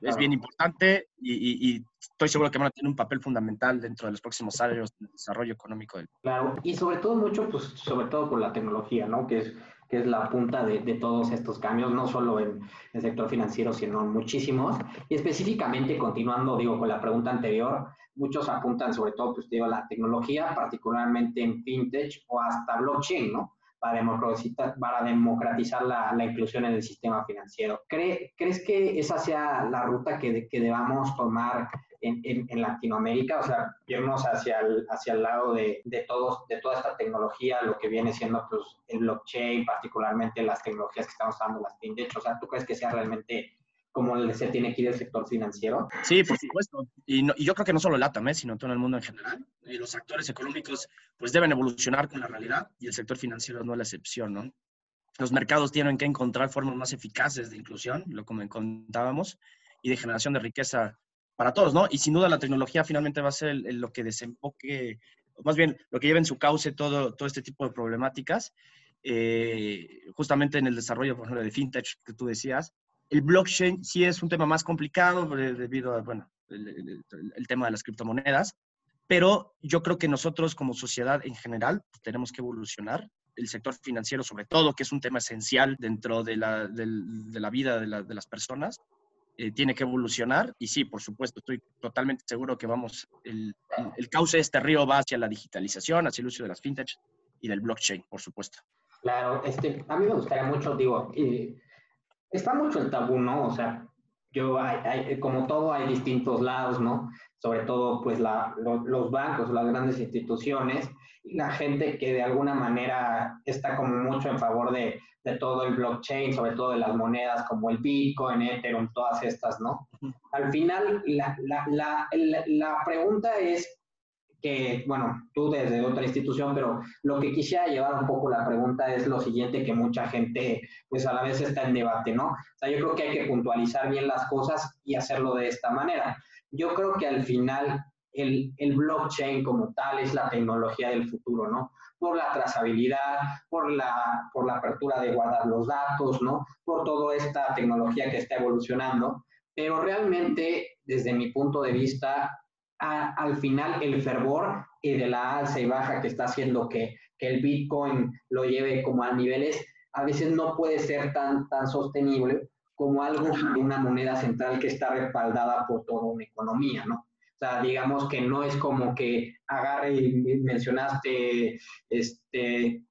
Es bien importante y, y, estoy seguro que van a tener un papel fundamental dentro de los próximos años del desarrollo económico del Claro, y sobre todo mucho, pues sobre todo con la tecnología, ¿no? Que es que es la punta de, de todos estos cambios, no solo en el sector financiero, sino en muchísimos. Y específicamente, continuando, digo, con la pregunta anterior, muchos apuntan sobre todo, pues digo, la tecnología, particularmente en fintech o hasta blockchain, ¿no? Para democratizar, para democratizar la, la, inclusión en el sistema financiero. ¿Cree, ¿Crees que esa sea la ruta que, que debamos tomar en, en, Latinoamérica, o sea, irnos hacia el, hacia el lado de, de, todos, de toda esta tecnología, lo que viene siendo pues, el blockchain, particularmente las tecnologías que estamos usando, las fintech, o sea, ¿tú crees que sea realmente como se tiene que ir el sector financiero? Sí, por supuesto. Y, y yo creo que no solo el ATAM, ¿eh? sino todo el mundo en general. Y los actores económicos pues deben evolucionar con la realidad y el sector financiero no es la excepción, ¿no? Los mercados tienen que encontrar formas más eficaces de inclusión, lo como contábamos, y de generación de riqueza para todos, ¿no? Y sin duda la tecnología finalmente va a ser lo que desemboque, más bien lo que lleve en su cauce todo, todo este tipo de problemáticas, eh, justamente en el desarrollo, por ejemplo, de fintech que tú decías. El blockchain sí es un tema más complicado eh, debido a, bueno, el, tema de las criptomonedas, pero yo creo que nosotros como sociedad en general tenemos que evolucionar el sector financiero sobre todo, que es un tema esencial dentro de la, de la vida de, de, las personas, eh, tiene que evolucionar y sí, por supuesto, estoy totalmente seguro que vamos, el, el, cauce de este río va hacia la digitalización, hacia el uso de las fintech y del blockchain, por supuesto. Claro, este, a mí me gustaría mucho, digo, eh, está mucho el tabú, ¿no? O sea, yo, hay, como todo, hay distintos lados, ¿no? Sobre todo, pues, la, los bancos, las grandes instituciones, y la gente que de alguna manera está como mucho en favor de, de todo el blockchain, sobre todo de las monedas como el Bitcoin, Ethereum, todas estas, ¿no? Al final, la, la, la, la, pregunta es que, bueno, tú desde otra institución, pero lo que quisiera llevar un poco la pregunta es lo siguiente, que mucha gente, pues a la vez está en debate, ¿no? O sea, yo creo que hay que puntualizar bien las cosas y hacerlo de esta manera. Yo creo que al final el, el, blockchain como tal es la tecnología del futuro, ¿no? Por la trazabilidad, por la, por la apertura de guardar los datos, ¿no? Por toda esta tecnología que está evolucionando. Pero realmente, desde mi punto de vista, al final el fervor y de la alza y baja que está haciendo que, que, el Bitcoin lo lleve como a niveles, a veces no puede ser tan, tan sostenible como algo de una moneda central que está respaldada por toda una economía, ¿no? O sea, digamos que no es como que agarre y mencionaste este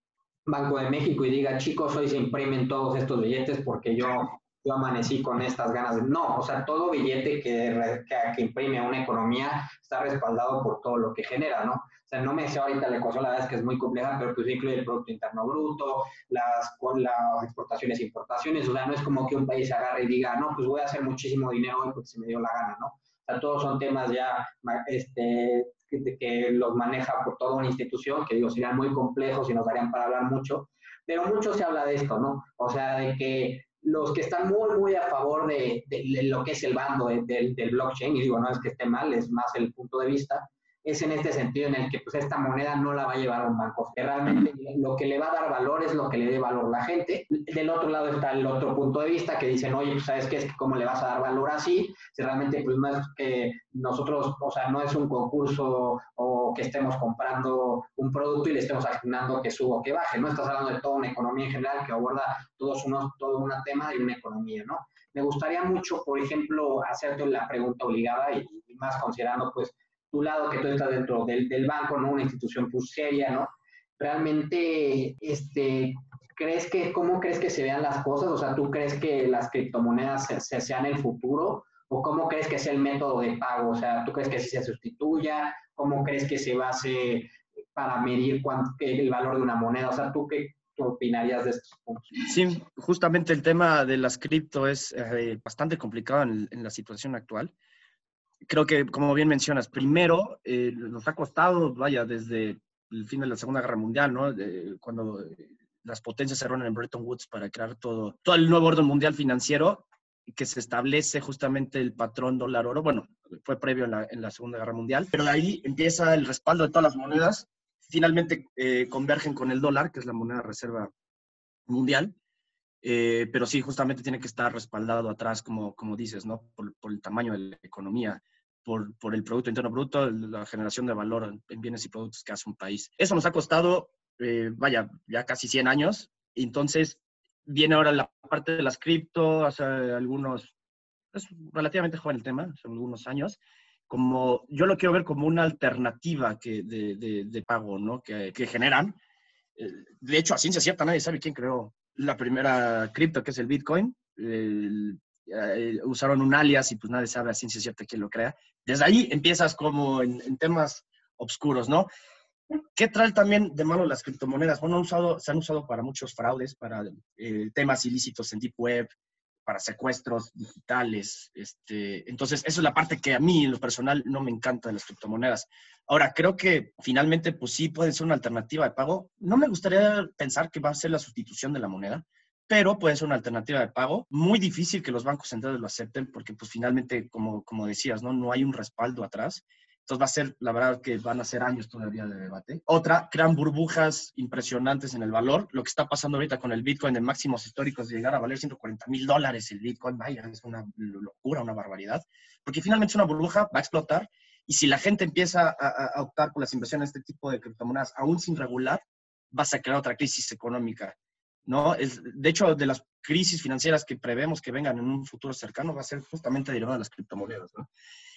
Banco de México y diga, chicos, hoy se imprimen todos estos billetes porque yo yo amanecí con estas ganas de... No, o sea, todo billete que, que, imprime una economía está respaldado por todo lo que genera, ¿no? O sea, no me sé ahorita la ecuación, la verdad es que es muy compleja, pero pues incluye el Producto Interno Bruto, las, las exportaciones e importaciones, o sea, no es como que un país agarre y diga, no, pues voy a hacer muchísimo dinero hoy porque se me dio la gana, ¿no? O sea, todos son temas ya este, que, que los maneja por toda una institución, que digo, serían muy complejos y nos darían para hablar mucho, pero mucho se habla de esto, ¿no? O sea, de que los que están muy, muy a favor de, lo que es el bando del blockchain, y digo, no es que esté mal, es más el punto de vista, es en este sentido en el que pues esta moneda no la va a llevar a un banco, que realmente lo que le va a dar valor es lo que le dé valor la gente. Del otro lado está el otro punto de vista que dicen, oye, pues sabes qué es cómo le vas a dar valor así, si realmente pues no es que nosotros, o sea, no es un concurso o que estemos comprando un producto y le estemos asignando que suba o que baje, ¿no? Estás hablando de toda una economía en general que aborda todos unos, todo un tema de una economía, ¿no? Me gustaría mucho, por ejemplo, hacerte la pregunta obligada y más considerando pues tu lado, que tú estás dentro del, del banco, ¿no? Una institución pues seria, ¿no? Realmente, este, ¿crees que, cómo crees que se vean las cosas? O sea, ¿tú crees que las criptomonedas se, sean el futuro? ¿O cómo crees que sea el método de pago? O sea, ¿tú crees que si se sustituya? ¿Cómo crees que se base para medir cuánto, el valor de una moneda? O sea, ¿tú qué, opinarías de estos puntos? Sí, justamente el tema de las cripto es eh, bastante complicado en, en, la situación actual creo que, como bien mencionas, primero eh, nos ha costado, vaya, desde el fin de la Segunda Guerra Mundial, ¿no? cuando eh, las potencias se reunen en Bretton Woods para crear todo, todo el nuevo orden mundial financiero que se establece justamente el patrón dólar-oro. Bueno, fue previo en la, en la, Segunda Guerra Mundial, pero ahí empieza el respaldo de todas las monedas. Finalmente eh, convergen con el dólar, que es la moneda reserva mundial. Pero sí, justamente tiene que estar respaldado atrás, como, como dices, ¿no? Por, por el tamaño de la economía por, por, el Producto Interno Bruto, la generación de valor en bienes y productos que hace un país. Eso nos ha costado, eh, vaya, ya casi 100 años. Entonces, viene ahora la parte de las cripto, hace algunos, es relativamente joven el tema, hace algunos años, como yo lo quiero ver como una alternativa que, de, de, de pago, ¿no? Que, que generan. Eh, de hecho, a ciencia cierta nadie sabe quién creó la primera cripto, que es el Bitcoin. Eh, usaron un alias y pues nadie sabe a ciencia cierta quién lo crea. Desde ahí empiezas como en, temas oscuros, ¿no? ¿Qué trae también de malo las criptomonedas? Bueno, han usado, se han usado para muchos fraudes, para eh, temas ilícitos en Deep Web, para secuestros digitales. Este, entonces, eso es la parte que a mí, en lo personal, no me encanta de las criptomonedas. Ahora, creo que finalmente, pues sí, pueden ser una alternativa de pago. No me gustaría pensar que va a ser la sustitución de la moneda pero puede ser una alternativa de pago. Muy difícil que los bancos centrales lo acepten porque pues finalmente, como, como decías, ¿no? no hay un respaldo atrás. Entonces va a ser, la verdad que van a ser años todavía de debate. Otra, crean burbujas impresionantes en el valor. Lo que está pasando ahorita con el Bitcoin de máximos históricos de llegar a valer 140 mil dólares el Bitcoin, vaya, es una locura, una barbaridad. Porque finalmente es una burbuja, va a explotar. Y si la gente empieza a, a optar por las inversiones de este tipo de criptomonedas, aún sin regular, vas a crear otra crisis económica ¿no? Es, de hecho, de las crisis financieras que prevemos que vengan en un futuro cercano va a ser justamente derivada de las criptomonedas, ¿no?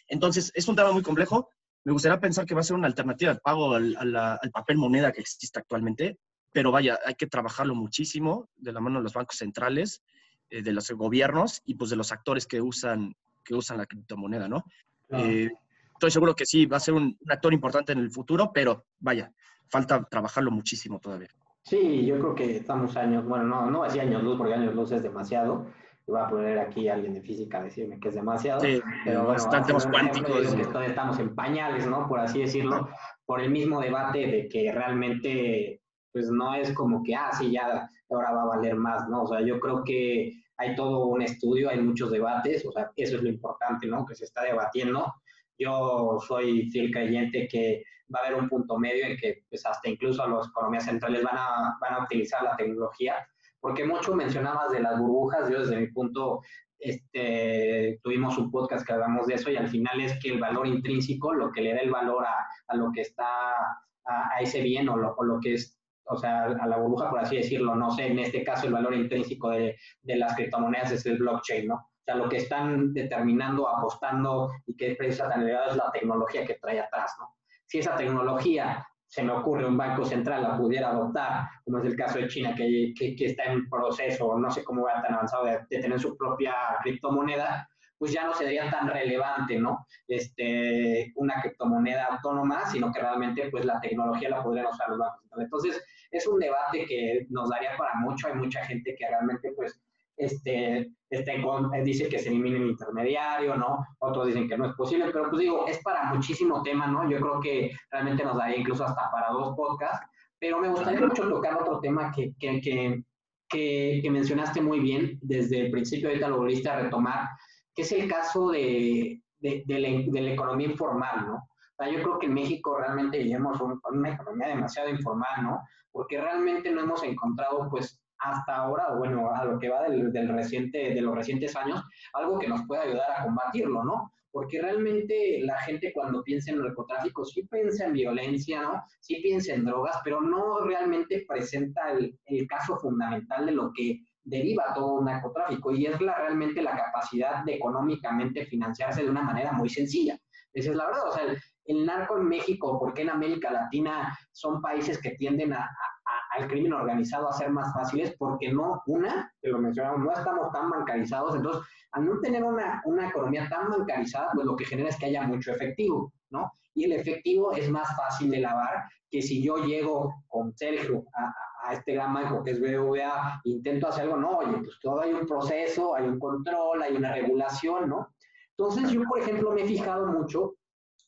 Entonces, es un tema muy complejo. Me gustaría pensar que va a ser una alternativa de pago al, al, papel moneda que existe actualmente, pero vaya, hay que trabajarlo muchísimo de la mano de los bancos centrales, eh, de los gobiernos y pues de los actores que usan, que usan la criptomoneda, ¿no? Eh, estoy seguro que sí, va a ser un, un actor importante en el futuro, pero vaya, falta trabajarlo muchísimo todavía. Sí, yo creo que estamos años, bueno, no, no así años luz, porque años luz es demasiado. Y voy a poner aquí a alguien de física a decirme que es demasiado. Sí, pero bueno, estamos cuánticos. Que estamos en pañales, ¿no? Por así decirlo, por el mismo debate de que realmente, pues no es como que, ah, sí, ya ahora va a valer más, ¿no? O sea, yo creo que hay todo un estudio, hay muchos debates, o sea, eso es lo importante, ¿no? Que se está debatiendo yo soy fiel creyente que va a haber un punto medio en que pues hasta incluso las economías centrales van a, van a utilizar la tecnología, porque mucho mencionabas de las burbujas, yo desde mi punto este, tuvimos un podcast que hablamos de eso y al final es que el valor intrínseco, lo que le da el valor a, a lo que está, a, ese bien o lo, o lo, que es, o sea, a la burbuja, por así decirlo, no sé, en este caso el valor intrínseco de, de las criptomonedas es el blockchain, ¿no? O sea, lo que están determinando, apostando y que es precisamente es la tecnología que trae atrás, ¿no? Si esa tecnología se me ocurre un banco central la pudiera adoptar, como es el caso de China, que, que, está en proceso, no sé cómo va tan avanzado, de, tener su propia criptomoneda, pues ya no sería tan relevante, ¿no? Este, una criptomoneda autónoma, sino que realmente pues la tecnología la podrían usar los bancos centrales. Entonces, es un debate que nos daría para mucho, hay mucha gente que realmente pues este, este, dice que se elimine el intermediario, ¿no? Otros dicen que no es posible, pero pues digo, es para muchísimo tema, ¿no? Yo creo que realmente nos daría incluso hasta para dos podcasts, pero me gustaría mucho tocar otro tema que, que, que, que, mencionaste muy bien desde el principio, ahorita lo volviste a retomar, que es el caso de, de, de, la, de la, economía informal, ¿no? Yo creo que en México realmente vivimos una economía demasiado informal, ¿no? Porque realmente no hemos encontrado, pues, hasta ahora, bueno, a lo que va del, reciente, de los recientes años, algo que nos pueda ayudar a combatirlo, ¿no? Porque realmente la gente cuando piensa en narcotráfico sí piensa en violencia, ¿no? Sí piensa en drogas, pero no realmente presenta el, el caso fundamental de lo que deriva todo un narcotráfico y es la, realmente la capacidad de económicamente financiarse de una manera muy sencilla. Esa es la verdad, o sea, el, el narco en México, porque en América Latina son países que tienden a, al crimen organizado a ser más fáciles porque no, una, que lo mencionamos, no estamos tan bancarizados, entonces al no tener una, una economía tan bancarizada, pues lo que genera es que haya mucho efectivo, ¿no? Y el efectivo es más fácil de lavar que si yo llego con Sergio a, a este gran banco que es BBVA, intento hacer algo, no, oye, pues todo hay un proceso, hay un control, hay una regulación, ¿no? Entonces yo, por ejemplo, me he fijado mucho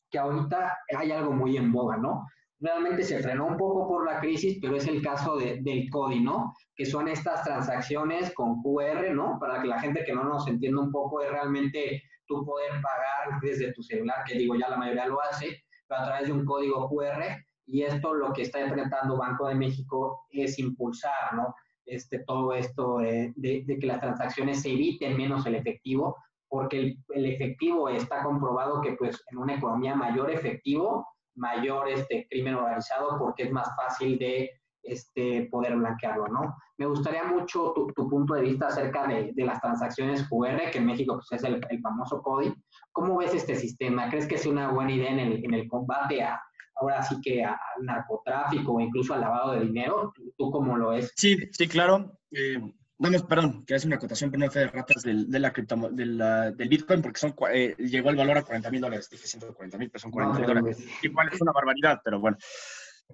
que ahorita hay algo muy en boga, ¿no? Realmente se frenó un poco por la crisis, pero es el caso de, del CODI, ¿no? Que son estas transacciones con QR, ¿no? Para que la gente que no nos entienda un poco es realmente tú poder pagar desde tu celular, que digo, ya la mayoría lo hace, pero a través de un código QR. Y esto lo que está enfrentando Banco de México es impulsar, ¿no? Este, todo esto de, de, que las transacciones se eviten menos el efectivo, porque el efectivo está comprobado que pues en una economía mayor efectivo mayor este crimen organizado porque es más fácil de este, poder blanquearlo, ¿no? Me gustaría mucho tu, tu punto de vista acerca de, de, las transacciones QR, que en México pues, es el, el, famoso CODI. ¿Cómo ves este sistema? ¿Crees que es una buena idea en el, en el combate a, ahora sí que al narcotráfico o incluso al lavado de dinero? ¿Tú, cómo lo ves? Sí, sí, claro. Eh, Vamos, perdón, que es una acotación, pero no fe de ratas del, de la cripto, del, del Bitcoin, porque son, eh, llegó el valor a 40 mil dólares. Dije 140 mil, pero son 40 mil dólares. Igual es una barbaridad, pero bueno.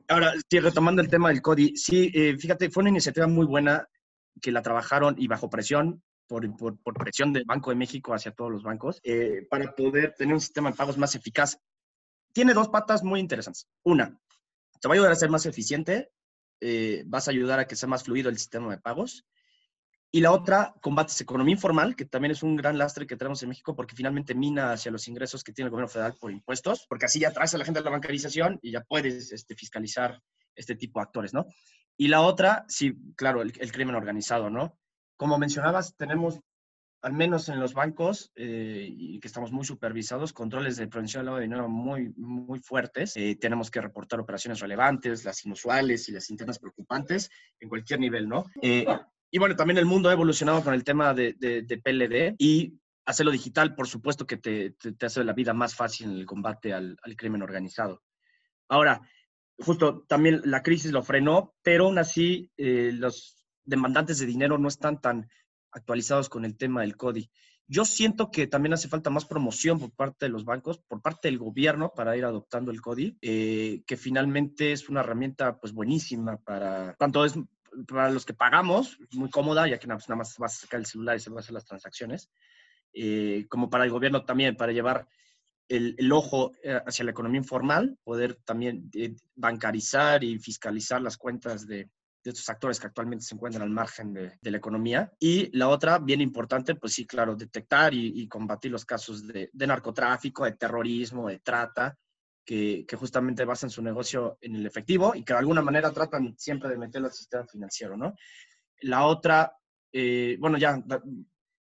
Ahora, sí, retomando el tema del CODI, sí, eh, fíjate, fue una iniciativa muy buena que la trabajaron y bajo presión, por, por, por presión del Banco de México hacia todos los bancos, eh, para poder tener un sistema de pagos más eficaz. Tiene dos patas muy interesantes. Una, te va a ayudar a ser más eficiente, eh, vas a ayudar a que sea más fluido el sistema de pagos y la otra, combates economía informal, que también es un gran lastre que tenemos en México porque finalmente mina hacia los ingresos que tiene el gobierno federal por impuestos, porque así ya traes a la gente a la bancarización y ya puedes este, fiscalizar este tipo de actores, ¿no? Y la otra, sí, claro, el, el crimen organizado, ¿no? Como mencionabas, tenemos, al menos en los bancos, eh, y que estamos muy supervisados, controles de prevención del lavado de dinero muy, muy fuertes. Eh, tenemos que reportar operaciones relevantes, las inusuales y las internas preocupantes en cualquier nivel, ¿no? Eh, y bueno, también el mundo ha evolucionado con el tema de, de, de PLD y hacerlo digital, por supuesto que te, te, hace la vida más fácil en el combate al, al, crimen organizado. Ahora, justo también la crisis lo frenó, pero aún así eh, los demandantes de dinero no están tan actualizados con el tema del CODI. Yo siento que también hace falta más promoción por parte de los bancos, por parte del gobierno para ir adoptando el CODI, eh, que finalmente es una herramienta pues buenísima para, tanto es para los que pagamos, muy cómoda, ya que nada, más vas a sacar el celular y se van a hacer las transacciones, eh, como para el gobierno también, para llevar el, ojo eh, hacia la economía informal, poder también eh, bancarizar y fiscalizar las cuentas de, estos actores que actualmente se encuentran al margen de, la economía. Y la otra, bien importante, pues sí, claro, detectar y, combatir los casos de, narcotráfico, de terrorismo, de trata, que, justamente basan su negocio en el efectivo y que de alguna manera tratan siempre de meterlo al sistema financiero, ¿no? La otra, eh, bueno, ya,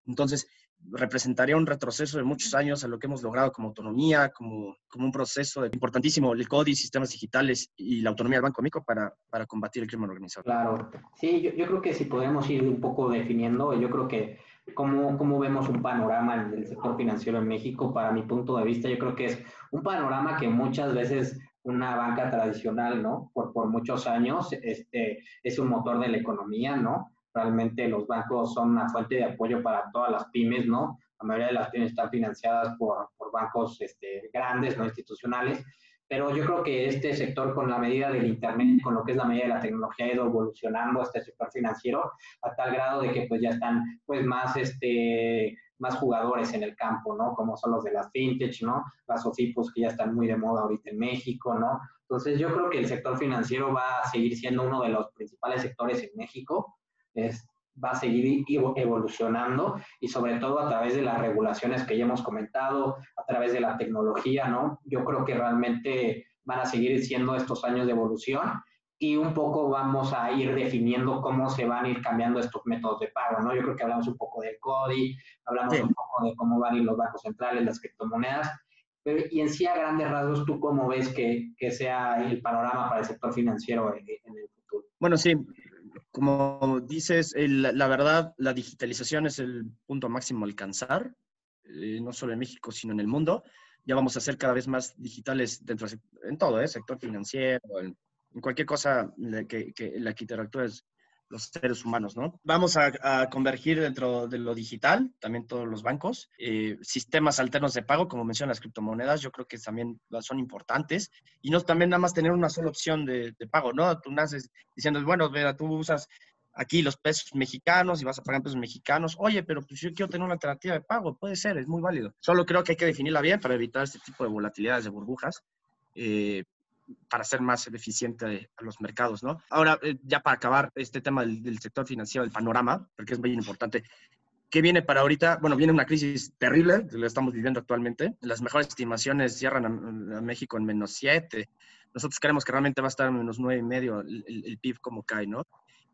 entonces, representaría un retroceso de muchos años a lo que hemos logrado como autonomía, como, como un proceso importantísimo, el CODI, sistemas digitales y la autonomía del Banco Mico para, para combatir el crimen organizado. Claro, sí, yo, yo, creo que si podemos ir un poco definiendo, yo creo que cómo, cómo vemos un panorama en el sector financiero en México, para mi punto de vista, yo creo que es un panorama que muchas veces una banca tradicional, ¿no? Por, por muchos años, este, es un motor de la economía, ¿no? Realmente los bancos son una fuente de apoyo para todas las pymes, ¿no? La mayoría de las pymes están financiadas por, por bancos este, grandes, no institucionales. Pero yo creo que este sector, con la medida del Internet, con lo que es la medida de la tecnología, ha ido evolucionando este sector financiero a tal grado de que pues ya están pues más, este, más jugadores en el campo, ¿no? Como son los de las fintech, ¿no? Las OFIPOS que ya están muy de moda ahorita en México, ¿no? Entonces yo creo que el sector financiero va a seguir siendo uno de los principales sectores en México es, va a seguir evolucionando y sobre todo a través de las regulaciones que ya hemos comentado, a través de la tecnología, ¿no? Yo creo que realmente van a seguir siendo estos años de evolución y un poco vamos a ir definiendo cómo se van a ir cambiando estos métodos de pago, ¿no? Yo creo que hablamos un poco del CODI, hablamos un poco de cómo van a ir los bancos centrales, las criptomonedas, pero, y en sí a grandes rasgos, ¿tú cómo ves que, que sea el panorama para el sector financiero en, en el futuro? Bueno, sí, como dices, la verdad, la digitalización es el punto máximo a alcanzar, eh, no solo en México, sino en el mundo. Ya vamos a ser cada vez más digitales dentro en todo, ¿eh? sector financiero, en, cualquier cosa que, que, la interactúes los seres humanos, ¿no? Vamos a, convergir dentro de lo digital, también todos los bancos, eh, sistemas alternos de pago, como mencionan las criptomonedas, yo creo que también son importantes, y no también nada más tener una sola opción de, pago, ¿no? Tú naces diciendo, bueno, mira, tú usas aquí los pesos mexicanos y vas a pagar pesos mexicanos, oye, pero pues yo quiero tener una alternativa de pago, puede ser, es muy válido. Solo creo que hay que definirla bien para evitar este tipo de volatilidades de burbujas. Eh, para ser más eficiente a los mercados, ¿no? Ahora, eh, ya para acabar este tema del, sector financiero, del panorama, porque es muy importante, ¿Qué viene para ahorita? Bueno, viene una crisis terrible, lo estamos viviendo actualmente. Las mejores estimaciones cierran a, México en menos 7. Nosotros creemos que realmente va a estar en menos 9 y medio el, PIB como cae, ¿no?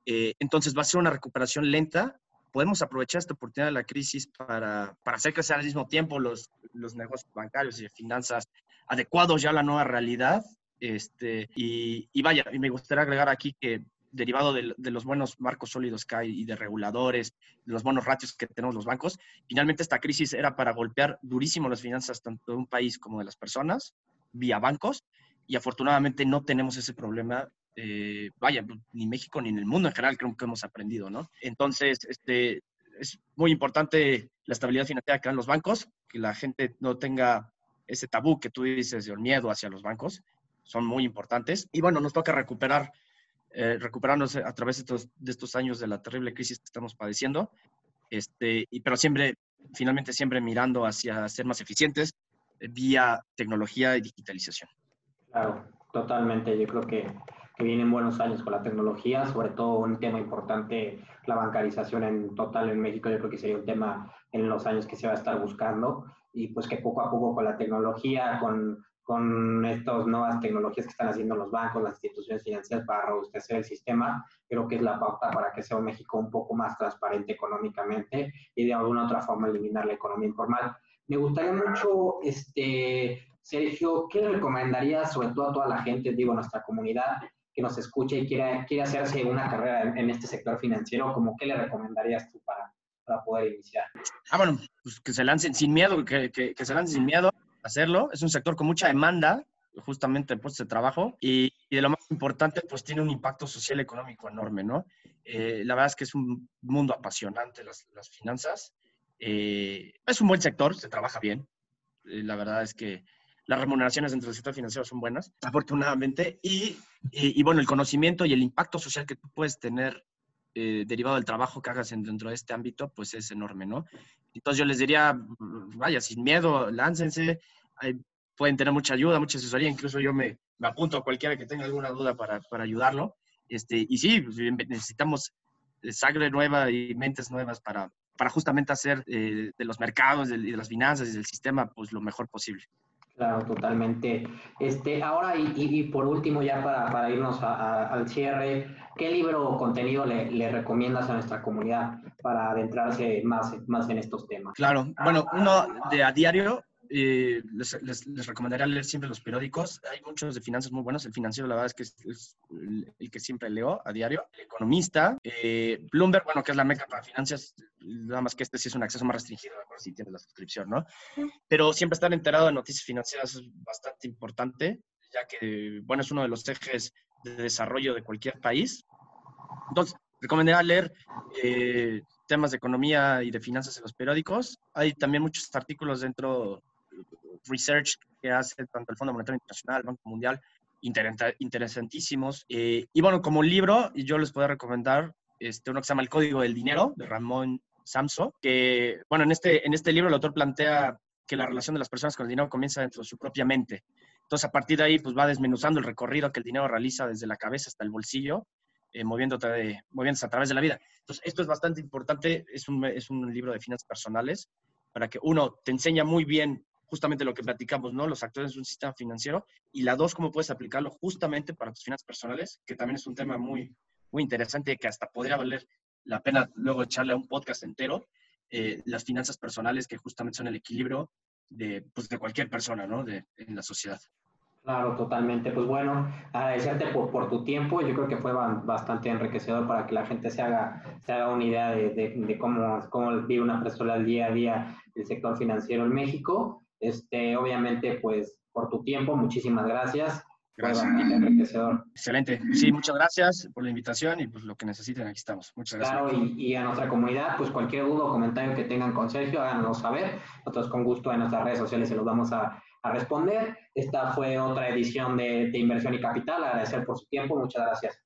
Eh, entonces va a ser una recuperación lenta. Podemos aprovechar esta oportunidad de la crisis para, para hacer crecer al mismo tiempo los, los negocios bancarios y de finanzas adecuados ya a la nueva realidad este, y, vaya, y me gustaría agregar aquí que derivado de, los buenos marcos sólidos que hay y de reguladores, de los buenos ratios que tenemos los bancos, finalmente esta crisis era para golpear durísimo las finanzas tanto de un país como de las personas vía bancos y afortunadamente no tenemos ese problema. Eh, vaya, ni México ni en el mundo en general creo que hemos aprendido, ¿no? Entonces, este, es muy importante la estabilidad financiera que dan los bancos, que la gente no tenga ese tabú que tú dices de miedo hacia los bancos son muy importantes. Y bueno, nos toca recuperar, eh, recuperarnos a través de estos, de estos, años de la terrible crisis que estamos padeciendo, este, y, pero siempre, finalmente siempre mirando hacia ser más eficientes eh, vía tecnología y digitalización. Claro, totalmente. Yo creo que, que vienen buenos años con la tecnología, sobre todo un tema importante, la bancarización en total en México, yo creo que sería un tema en los años que se va a estar buscando y pues que poco a poco con la tecnología, con con estas nuevas tecnologías que están haciendo los bancos, las instituciones financieras para robustecer el sistema, creo que es la pauta para que sea un México un poco más transparente económicamente y de alguna otra forma eliminar la economía informal. Me gustaría mucho, este, Sergio, ¿qué le recomendarías, sobre todo a toda la gente, digo, nuestra comunidad que nos escuche y quiera, quiere hacerse una carrera en, este sector financiero? como ¿Qué le recomendarías tú para, para poder iniciar? Ah, bueno, pues que se lancen sin miedo, que, que, que se lancen sin miedo hacerlo. Es un sector con mucha demanda, justamente en puestos de trabajo, y, de lo más importante, pues tiene un impacto social y económico enorme, ¿no? Eh, la verdad es que es un mundo apasionante las, las finanzas. Eh, es un buen sector, se trabaja bien. Eh, la verdad es que las remuneraciones dentro del sector financiero son buenas, afortunadamente, y, y, bueno, el conocimiento y el impacto social que tú puedes tener derivado del trabajo que hagas dentro de este ámbito, pues es enorme, ¿no? Entonces yo les diría, vaya, sin miedo, láncense, pueden tener mucha ayuda, mucha asesoría, incluso yo me, me, apunto a cualquiera que tenga alguna duda para, para ayudarlo. Este, y sí, pues, necesitamos sangre nueva y mentes nuevas para, para justamente hacer de los mercados y de las finanzas y del sistema pues, lo mejor posible. Claro, totalmente. Este, ahora, y, por último, ya para, para irnos al cierre, ¿qué libro o contenido le, le, recomiendas a nuestra comunidad para adentrarse más, más en estos temas? Claro, bueno, uno de a diario eh, les, les, recomendaría leer siempre los periódicos. Hay muchos de finanzas muy buenos. El financiero, la verdad es que es, el, que siempre leo a diario. El economista. Eh, Bloomberg, bueno, que es la meca para finanzas. Nada más que este sí es un acceso más restringido, si tienes la suscripción, ¿no? Pero siempre estar enterado de noticias financieras es bastante importante, ya que, bueno, es uno de los ejes de desarrollo de cualquier país. Entonces, recomendaría leer eh, temas de economía y de finanzas en los periódicos. Hay también muchos artículos dentro research que hace tanto el Fondo Monetario Internacional, el Banco Mundial, interesantísimos. Eh, y bueno, como libro, yo les puedo recomendar este, uno que se llama El Código del Dinero, de Ramón Samso, que, bueno, en este, en este libro el autor plantea que la relación de las personas con el dinero comienza dentro de su propia mente. Entonces, a partir de ahí, pues va desmenuzando el recorrido que el dinero realiza desde la cabeza hasta el bolsillo, eh, moviéndote moviéndose a través de la vida. Entonces, esto es bastante importante, es un, es un libro de finanzas personales, para que uno te enseña muy bien justamente lo que platicamos, ¿no? Los actores de un sistema financiero. Y la dos, cómo puedes aplicarlo justamente para tus finanzas personales, que también es un tema muy, muy interesante que hasta podría valer la pena luego echarle a un podcast entero. Eh, las finanzas personales, que justamente son el equilibrio de, pues, de cualquier persona, ¿no? De, en la sociedad. Claro, totalmente. Pues bueno, agradecerte por, por, tu tiempo. Yo creo que fue bastante enriquecedor para que la gente se haga, se haga una idea de, de, cómo, cómo vive una persona al día a día el sector financiero en México. Este, obviamente, pues por tu tiempo, muchísimas gracias. Gracias. Excelente. Sí, muchas gracias por la invitación y pues lo que necesiten, aquí estamos. Muchas gracias. Claro, y, a nuestra comunidad, pues cualquier duda o comentario que tengan con Sergio, háganos saber. Nosotros con gusto en nuestras redes sociales se los vamos a, a responder. Esta fue otra edición de, de Inversión y Capital. Agradecer por su tiempo. Muchas gracias.